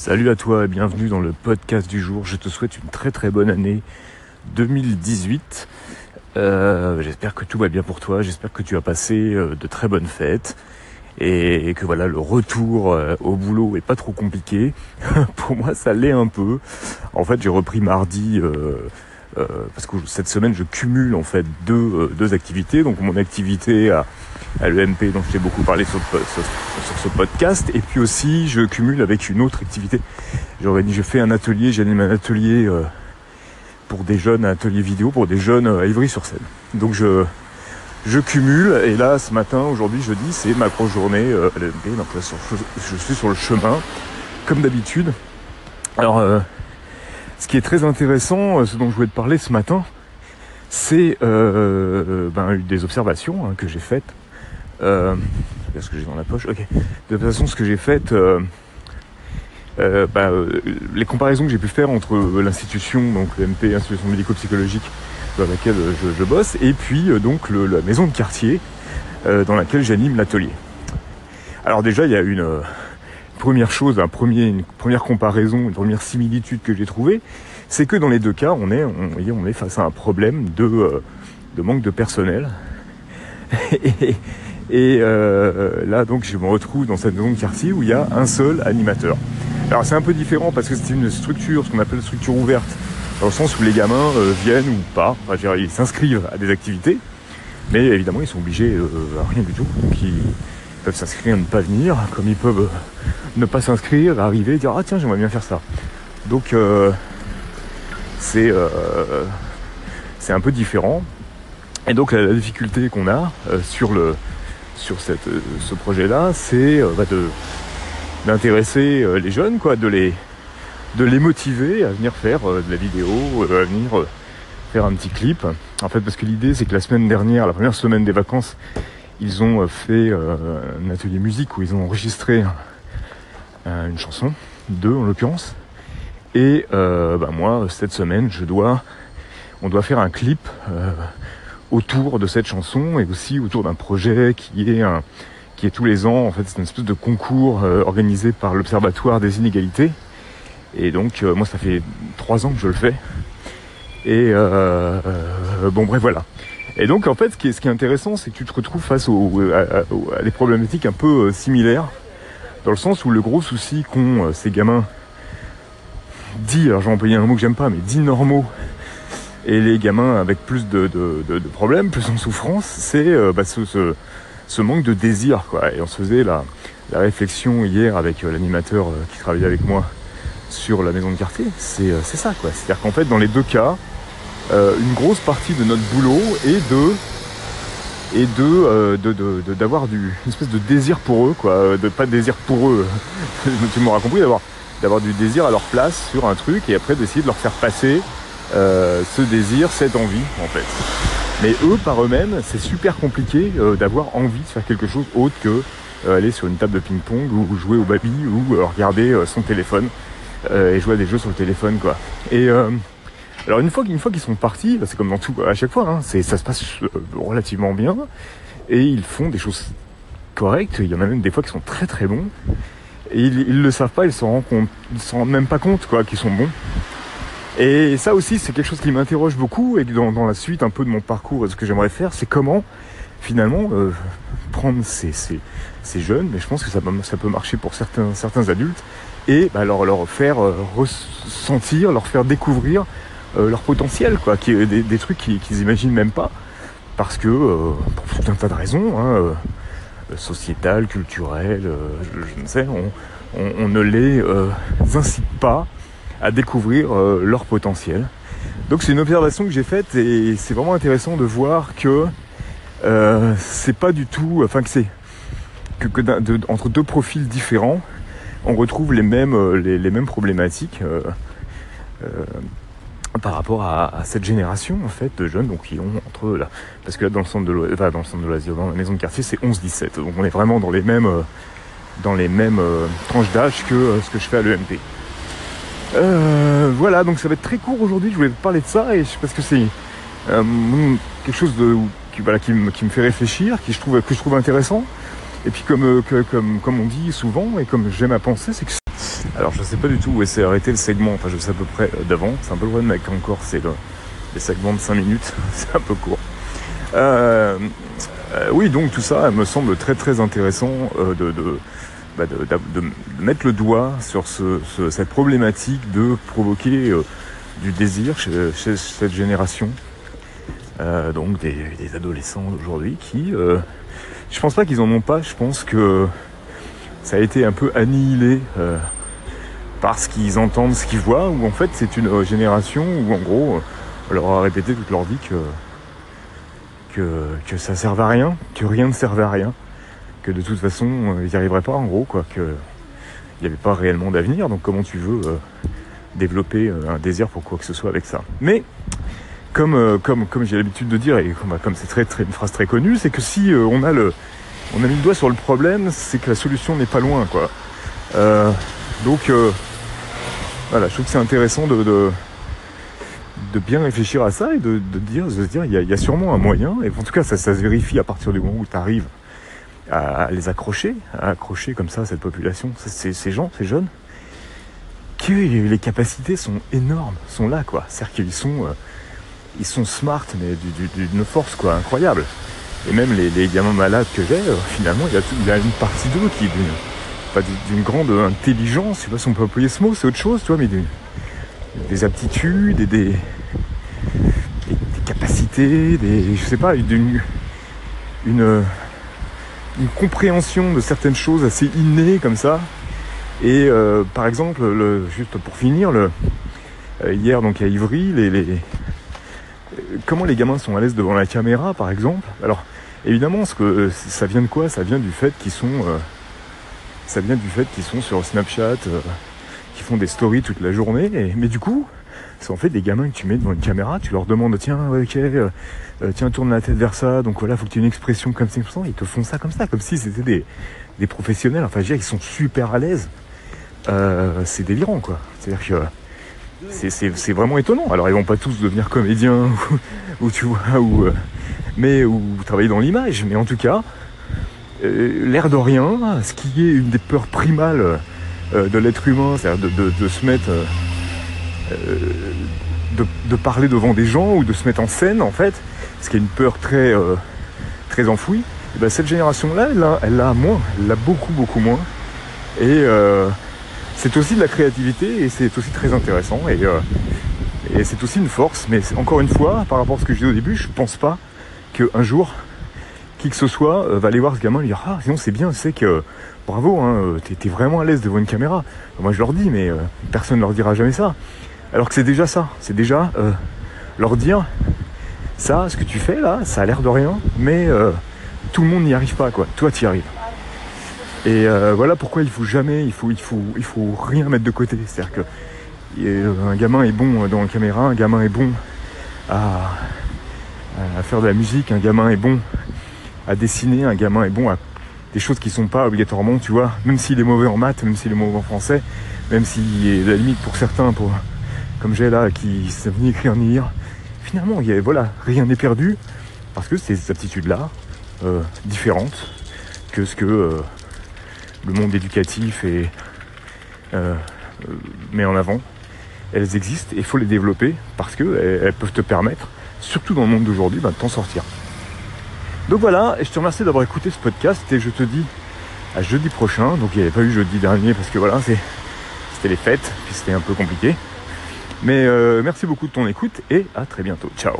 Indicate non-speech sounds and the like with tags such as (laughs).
Salut à toi et bienvenue dans le podcast du jour. Je te souhaite une très très bonne année 2018. Euh, j'espère que tout va bien pour toi, j'espère que tu as passé euh, de très bonnes fêtes et que voilà le retour euh, au boulot est pas trop compliqué. (laughs) pour moi ça l'est un peu. En fait j'ai repris mardi parce que cette semaine je cumule en fait deux, deux activités. Donc mon activité à à l'EMP dont je t'ai beaucoup parlé sur, ce podcast. Et puis aussi, je cumule avec une autre activité. dit je fais un atelier, j'anime un atelier euh, pour des jeunes, un atelier vidéo pour des jeunes à Ivry-sur-Seine. Donc je, cumule. Et là, ce matin, aujourd'hui, jeudi, c'est ma grosse journée euh, à l'EMP. Donc là, je suis sur le chemin, comme d'habitude. Alors, euh, ce qui est très intéressant, ce dont je voulais te parler ce matin, c'est ben, des observations hein, que j'ai faites euh, ce que j'ai dans la poche. Ok. De toute façon, ce que j'ai fait, euh, euh, bah, euh, les comparaisons que j'ai pu faire entre l'institution, donc l'MP, institution médico-psychologique dans laquelle je, je, bosse, et puis donc la maison de quartier dans laquelle j'anime l'atelier. Alors déjà, il y a une première chose, un premier, une première comparaison, une première similitude que j'ai trouvée, c'est que dans les deux cas, on est, on, on est face à un problème de, de manque de personnel. (laughs) et, et euh, là, donc, je me retrouve dans cette maison de quartier où il y a un seul animateur. Alors, c'est un peu différent parce que c'est une structure, ce qu'on appelle structure ouverte, dans le sens où les gamins euh, viennent ou pas. Enfin, ils s'inscrivent à des activités, mais évidemment, ils sont obligés euh, à rien du tout. Donc, ils peuvent s'inscrire, ne pas venir, comme ils peuvent ne pas s'inscrire, arriver et dire ah tiens, j'aimerais bien faire ça. Donc, c'est un peu différent. Et donc la, difficulté qu'on a sur le sur euh, ce projet-là, c'est euh, bah, d'intéresser euh, les jeunes, quoi, de les de les motiver à venir faire de la vidéo, à venir faire un petit clip. En fait, parce que l'idée, c'est que la semaine dernière, la première semaine des vacances, ils ont fait un atelier musique où ils ont enregistré une chanson, deux en l'occurrence. Et bah, moi, cette semaine, je dois, on doit faire un clip autour de cette chanson et aussi autour d'un projet qui est un, qui est tous les ans en fait c'est une espèce de concours euh, organisé par l'Observatoire des inégalités. Et donc euh, moi ça fait trois ans que je le fais. Et euh, bon bref voilà. Et donc en fait ce qui est, ce qui est intéressant c'est que tu te retrouves face au, à, des problématiques un peu similaires dans le sens où le gros souci qu'ont ces gamins dit alors j'ai employé un mot que j'aime pas mais dit normaux et les gamins avec plus de, problèmes, plus en souffrance, c'est euh, bah, ce, manque de désir. Et on se faisait la, réflexion hier avec euh, l'animateur euh, qui travaillait avec moi sur la maison de quartier. C'est ça. C'est-à-dire qu'en fait, dans les deux cas, une grosse partie de notre boulot est de d'avoir une espèce de désir pour eux pas de désir pour eux (laughs) tu m'auras compris d'avoir du désir à leur place sur un truc et après d'essayer de leur faire passer euh, ce désir, cette envie en fait. Mais eux, par eux-mêmes, c'est super compliqué euh, d'avoir envie de faire quelque chose autre que euh, aller sur une table de ping-pong ou jouer au baby ou regarder son téléphone et jouer à des jeux sur le téléphone quoi. Et alors une fois, qu'ils sont partis, bah, c'est comme dans tout à chaque fois, hein, ça se passe relativement bien et ils font des choses correctes. Il y en a même des fois qui sont très très bons et ils, ils le savent pas, ils s'en rendent ils s'en rendent même pas compte quoi, qu'ils sont bons. Et ça aussi, c'est quelque chose qui m'interroge beaucoup et dans, la suite un peu de mon parcours, ce que j'aimerais faire, c'est comment finalement euh, prendre ces, jeunes, mais je pense que ça, peut marcher pour certains, adultes, et bah, leur, faire euh, ressentir, leur faire découvrir euh, leur potentiel, quoi, des, trucs qu'ils n'imaginent même pas, parce que pour tout un tas de raisons, hein, sociétales, culturelles, je, ne sais, on ne les incite pas à découvrir euh, leur potentiel. Donc c'est une observation que j'ai faite et c'est vraiment intéressant de voir que euh, c'est pas du tout, enfin que c'est que, entre deux profils différents, on retrouve les mêmes euh, les, mêmes problématiques par rapport à, cette génération en fait de jeunes donc qui ont entre là parce que là dans le centre de enfin, dans le centre de dans la maison de quartier c'est 11-17 donc on est vraiment dans les mêmes dans les mêmes tranches d'âge que ce que je fais à l'EMP. Euh, voilà, donc ça va être très court aujourd'hui. Je voulais te parler de ça et parce que c'est euh, quelque chose de, qui, voilà, qui, me, qui me fait réfléchir, qui je trouve, que je trouve intéressant. Et puis comme, euh, comme, comme on dit souvent et comme j'aime à penser, c'est que Alors je sais pas du tout où s'est arrêté le segment, enfin je sais à peu près euh, d'avant, c'est un peu le problème avec encore, c'est le, les segments de 5 minutes, (laughs) c'est un peu court. Euh, euh, oui, donc tout ça me semble très très intéressant de, de, bah, de, mettre le doigt sur ce, ce, cette problématique de provoquer euh, du désir chez, cette génération, euh, donc des, adolescents d'aujourd'hui qui, je pense pas qu'ils en ont pas, je pense que ça a été un peu annihilé parce qu'ils entendent ce qu'ils voient, ou en fait c'est une euh, génération où en gros on leur a répété toute leur vie que, que, que ça servait à rien, que rien ne servait à rien, que de toute façon euh, ils n'y arriveraient pas en gros, quoi, que il n'y avait pas réellement d'avenir, donc comment tu veux euh, développer euh, un désir pour quoi que ce soit avec ça? Mais comme, comme, j'ai l'habitude de dire, et comme, c'est très, une phrase très connue, c'est que si on a le mis le doigt sur le problème, c'est que la solution n'est pas loin, quoi. donc voilà, je trouve que c'est intéressant de, bien réfléchir à ça et de, dire, se dire, il y, a, sûrement un moyen, et en tout cas, ça se vérifie à partir du moment où tu arrives à, les accrocher, à accrocher comme ça cette population, ces, gens, ces jeunes, que les capacités sont énormes, sont là, quoi. C'est-à-dire qu'ils sont, euh, ils sont smart, mais d'une force, quoi, incroyable. Et même les, gamins malades que j'ai, euh, finalement, il y, a une partie d'eux qui est d'une d'une grande intelligence, je sais pas si on peut employer ce mot, c'est autre chose, tu vois, mais des, des aptitudes et des, des, des, capacités, des, je sais pas, une, une, une compréhension de certaines choses assez innées comme ça. Et euh, par exemple, le, juste pour finir, le, euh, hier donc à Ivry, les, les, comment les gamins sont à l'aise devant la caméra, par exemple? Alors évidemment, ce que ça vient de quoi? Ça vient du fait qu'ils sont euh, ça vient du fait qu'ils sont sur Snapchat, euh, qui font des stories toute la journée. Mais du coup, c'est en fait des gamins que tu mets devant une caméra, tu leur demandes tiens, ok, euh, tiens, tourne la tête vers ça, donc voilà, faut que tu aies une expression comme ça, ils te font ça comme ça, comme si c'était des, des professionnels. Enfin, je veux dire, ils sont super à l'aise. Euh, c'est délirant, quoi. C'est-à-dire que c'est vraiment étonnant. Alors, ils vont pas tous devenir comédiens (laughs) ou, tu vois, ou euh, mais ou travailler dans l'image, mais en tout cas, euh, l'air de rien, ce qui est une des peurs primales euh, de l'être humain, c'est-à-dire de, de, se mettre, euh, de, de, parler devant des gens ou de se mettre en scène en fait, ce qui est une peur très, euh, très enfouie. Et ben, cette génération-là, elle l'a, moins, elle l'a beaucoup beaucoup moins. Et euh, c'est aussi de la créativité et c'est aussi très intéressant et, et c'est aussi une force. Mais encore une fois, par rapport à ce que je disais au début, je pense pas qu'un jour qui que ce soit euh, va aller voir ce gamin et lui dire ah sinon c'est bien c'est que euh, bravo hein, t'es, t'es vraiment à l'aise devant une caméra moi je leur dis mais euh, personne ne leur dira jamais ça alors que c'est déjà ça c'est déjà euh, leur dire ça ce que tu fais là ça a l'air de rien mais euh, tout le monde n'y arrive pas quoi. Toi tu y arrives. Et voilà pourquoi il faut jamais il faut il faut il faut rien mettre de côté. C'est à dire que un gamin est bon dans la caméra un gamin est bon à, à faire de la musique un gamin est bon à dessiner, un gamin est bon à des choses qui sont pas obligatoirement, tu vois, même s'il est mauvais en maths, même s'il est mauvais en français, même s'il est à la limite pour certains, pour, comme j'ai là, qui savent ni écrire ni lire, finalement, voilà, rien n'est perdu, parce que ces aptitudes-là, euh, différentes que ce que euh, le monde éducatif euh, met en avant, elles existent et il faut les développer parce qu'elles elles peuvent te permettre, surtout dans le monde d'aujourd'hui, bah, de t'en sortir. Donc voilà, et je te remercie d'avoir écouté ce podcast et je te dis à jeudi prochain. Donc il n'y avait pas eu jeudi dernier parce que voilà, c'était les fêtes, puis c'était un peu compliqué. Mais euh, merci beaucoup de ton écoute et à très bientôt. Ciao